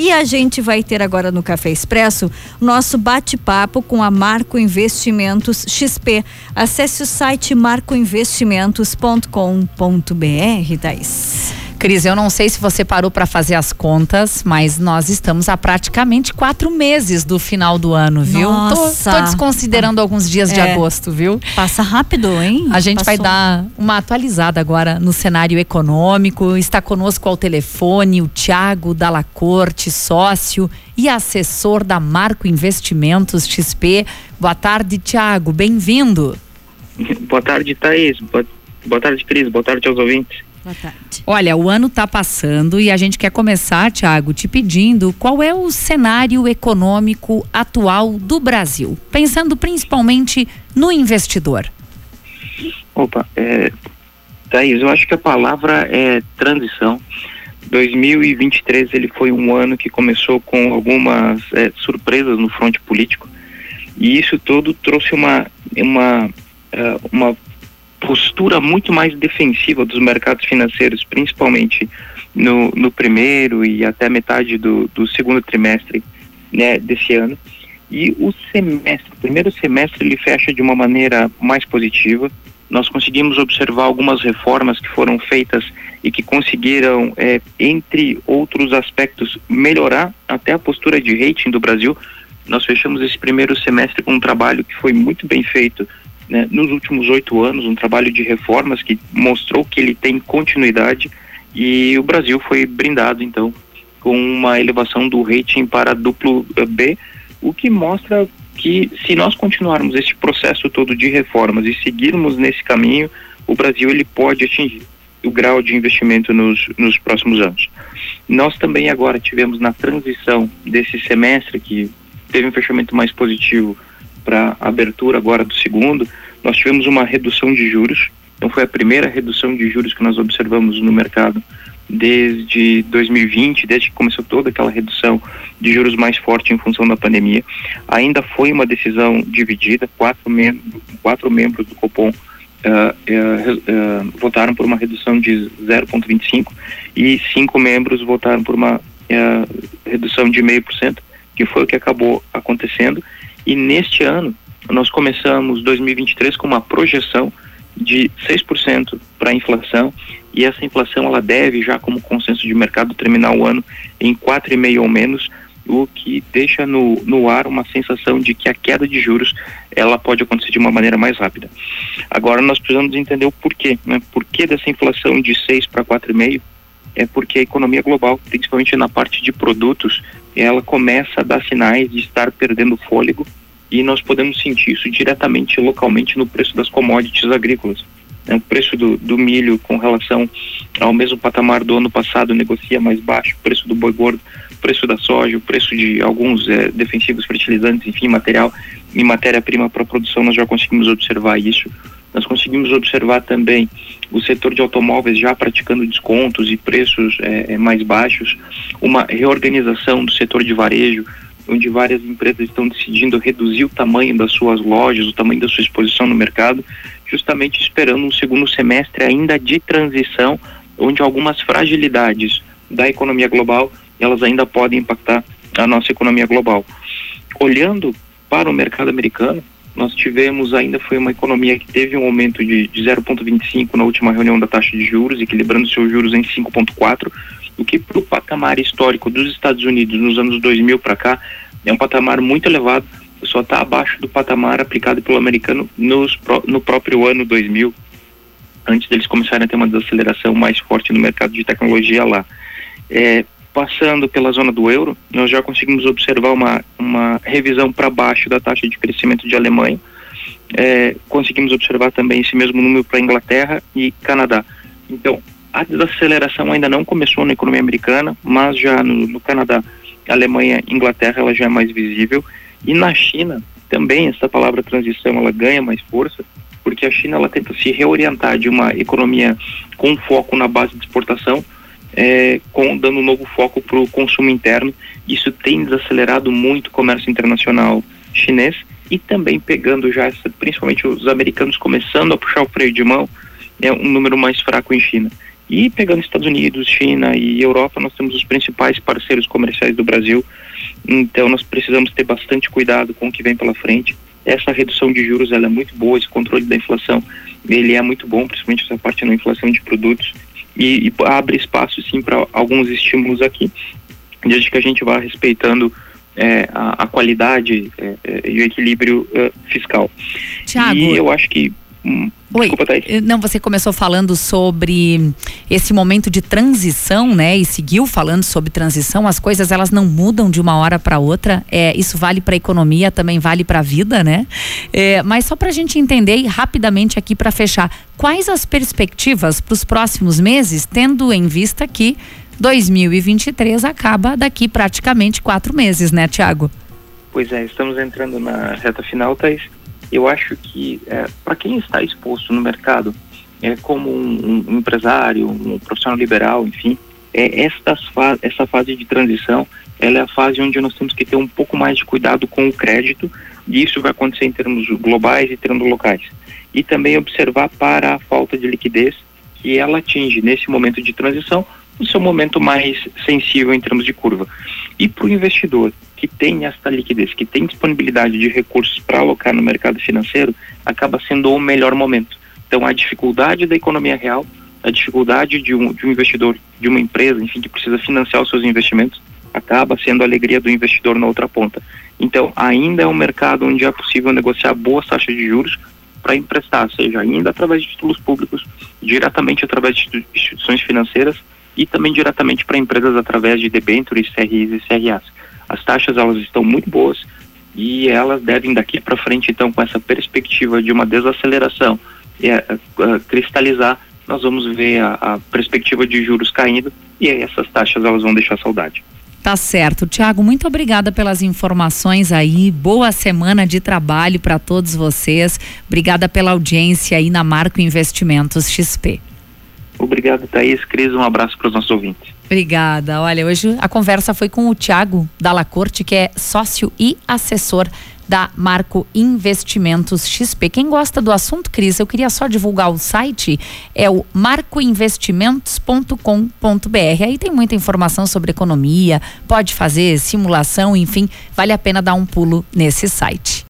E a gente vai ter agora no Café Expresso nosso bate-papo com a Marco Investimentos XP. Acesse o site marcoinvestimentos.com.br, Thaís. Cris, eu não sei se você parou para fazer as contas, mas nós estamos há praticamente quatro meses do final do ano, viu? Nossa. Tô, tô desconsiderando ah. alguns dias é. de agosto, viu? Passa rápido, hein? A gente Passou. vai dar uma atualizada agora no cenário econômico. Está conosco ao telefone o Tiago Dalacorte, sócio e assessor da Marco Investimentos XP. Boa tarde, Tiago. Bem-vindo. Boa tarde, Thaís. Boa, boa tarde, Cris. Boa tarde aos ouvintes. Boa tarde. Olha, o ano está passando e a gente quer começar, Tiago, te pedindo qual é o cenário econômico atual do Brasil, pensando principalmente no investidor. Opa, é, Thaís, eu acho que a palavra é transição. 2023 ele foi um ano que começou com algumas é, surpresas no fronte político e isso tudo trouxe uma uma é, uma postura muito mais defensiva dos mercados financeiros, principalmente no, no primeiro e até metade do, do segundo trimestre né, desse ano. E o semestre, o primeiro semestre, ele fecha de uma maneira mais positiva. Nós conseguimos observar algumas reformas que foram feitas e que conseguiram, é, entre outros aspectos, melhorar até a postura de rating do Brasil. Nós fechamos esse primeiro semestre com um trabalho que foi muito bem feito né, nos últimos oito anos, um trabalho de reformas que mostrou que ele tem continuidade e o Brasil foi brindado, então, com uma elevação do rating para duplo B, o que mostra que se nós continuarmos esse processo todo de reformas e seguirmos nesse caminho, o Brasil ele pode atingir o grau de investimento nos, nos próximos anos. Nós também agora tivemos na transição desse semestre, que teve um fechamento mais positivo para a abertura agora do segundo, nós tivemos uma redução de juros. Então foi a primeira redução de juros que nós observamos no mercado desde 2020, desde que começou toda aquela redução de juros mais forte em função da pandemia. Ainda foi uma decisão dividida, quatro, mem quatro membros do Copom Uh, uh, uh, votaram por uma redução de 0,25 e cinco membros votaram por uma redução de meio por cento, que foi o que acabou acontecendo. E neste ano, nós começamos 2023 com uma projeção de 6% para a inflação e essa inflação ela deve já como consenso de mercado terminar o ano em 4,5 ou menos, o que deixa no, no ar uma sensação de que a queda de juros ela pode acontecer de uma maneira mais rápida. Agora nós precisamos entender o porquê, né? Por que dessa inflação de 6 para 4,5? É porque a economia global, principalmente na parte de produtos, ela começa a dar sinais de estar perdendo fôlego e nós podemos sentir isso diretamente localmente no preço das commodities agrícolas. É, o preço do, do, milho com relação ao mesmo patamar do ano passado negocia mais baixo, o preço do boi gordo, o preço da soja, o preço de alguns é, defensivos fertilizantes, enfim, material e matéria-prima para produção, nós já conseguimos observar isso. Nós conseguimos observar também o setor de automóveis já praticando descontos e preços é, é mais baixos, uma reorganização do setor de varejo, onde várias empresas estão decidindo reduzir o tamanho das suas lojas, o tamanho da sua exposição no mercado, justamente esperando um segundo semestre ainda de transição, onde algumas fragilidades da economia global, elas ainda podem impactar a nossa economia global. Olhando para o mercado americano, nós tivemos ainda foi uma economia que teve um aumento de, de 0,25 na última reunião da taxa de juros, equilibrando seus juros em 5,4, o que para o patamar histórico dos Estados Unidos nos anos 2000 para cá é um patamar muito elevado, só está abaixo do patamar aplicado pelo americano nos, no próprio ano 2000, antes deles começarem a ter uma desaceleração mais forte no mercado de tecnologia lá. É, passando pela zona do euro, nós já conseguimos observar uma, uma revisão para baixo da taxa de crescimento de Alemanha. É, conseguimos observar também esse mesmo número para Inglaterra e Canadá. Então, a desaceleração ainda não começou na economia americana, mas já no, no Canadá, Alemanha, Inglaterra, ela já é mais visível. E na China, também essa palavra transição, ela ganha mais força, porque a China ela tenta se reorientar de uma economia com foco na base de exportação, é, com dando um novo foco para o consumo interno. Isso tem desacelerado muito o comércio internacional chinês e também pegando já essa, principalmente os americanos começando a puxar o freio de mão, é um número mais fraco em China. E pegando Estados Unidos, China e Europa, nós temos os principais parceiros comerciais do Brasil. Então nós precisamos ter bastante cuidado com o que vem pela frente. Essa redução de juros ela é muito boa, esse controle da inflação ele é muito bom, principalmente essa parte na inflação de produtos e, e abre espaço sim para alguns estímulos aqui, desde que a gente vá respeitando é, a, a, qualidade é, é, e o equilíbrio é, fiscal. Tiago, e eu acho que Hum, Oi, Desculpa, eh, não, você começou falando sobre esse momento de transição, né? E seguiu falando sobre transição. As coisas elas não mudam de uma hora para outra. É, isso vale para a economia, também vale para a vida, né? É, mas só para a gente entender e rapidamente aqui para fechar, quais as perspectivas para os próximos meses, tendo em vista que 2023 acaba daqui praticamente quatro meses, né, Tiago? Pois é, estamos entrando na reta final, Thaís eu acho que é, para quem está exposto no mercado, é, como um, um empresário, um profissional liberal, enfim, é, esta fa essa fase de transição, ela é a fase onde nós temos que ter um pouco mais de cuidado com o crédito, e isso vai acontecer em termos globais e termos locais. E também observar para a falta de liquidez que ela atinge nesse momento de transição, o seu momento mais sensível em termos de curva. E para o investidor, que tem esta liquidez, que tem disponibilidade de recursos para alocar no mercado financeiro, acaba sendo o melhor momento. Então, a dificuldade da economia real, a dificuldade de um, de um investidor, de uma empresa, enfim, que precisa financiar os seus investimentos, acaba sendo a alegria do investidor na outra ponta. Então, ainda é um mercado onde é possível negociar boas taxas de juros para emprestar, seja ainda através de títulos públicos, diretamente através de instituições financeiras e também diretamente para empresas através de debêntures, CRIs e CRAs. As taxas elas estão muito boas e elas devem daqui para frente então com essa perspectiva de uma desaceleração e, uh, cristalizar, nós vamos ver a, a perspectiva de juros caindo e aí essas taxas elas vão deixar saudade. Tá certo. Tiago, muito obrigada pelas informações aí. Boa semana de trabalho para todos vocês. Obrigada pela audiência aí na Marco Investimentos XP. Obrigado, Thaís. Cris, um abraço para os nossos ouvintes. Obrigada. Olha, hoje a conversa foi com o Tiago Dalacorte, que é sócio e assessor da Marco Investimentos XP. Quem gosta do assunto, Cris, eu queria só divulgar o site, é o marcoinvestimentos.com.br. Aí tem muita informação sobre economia, pode fazer simulação, enfim, vale a pena dar um pulo nesse site.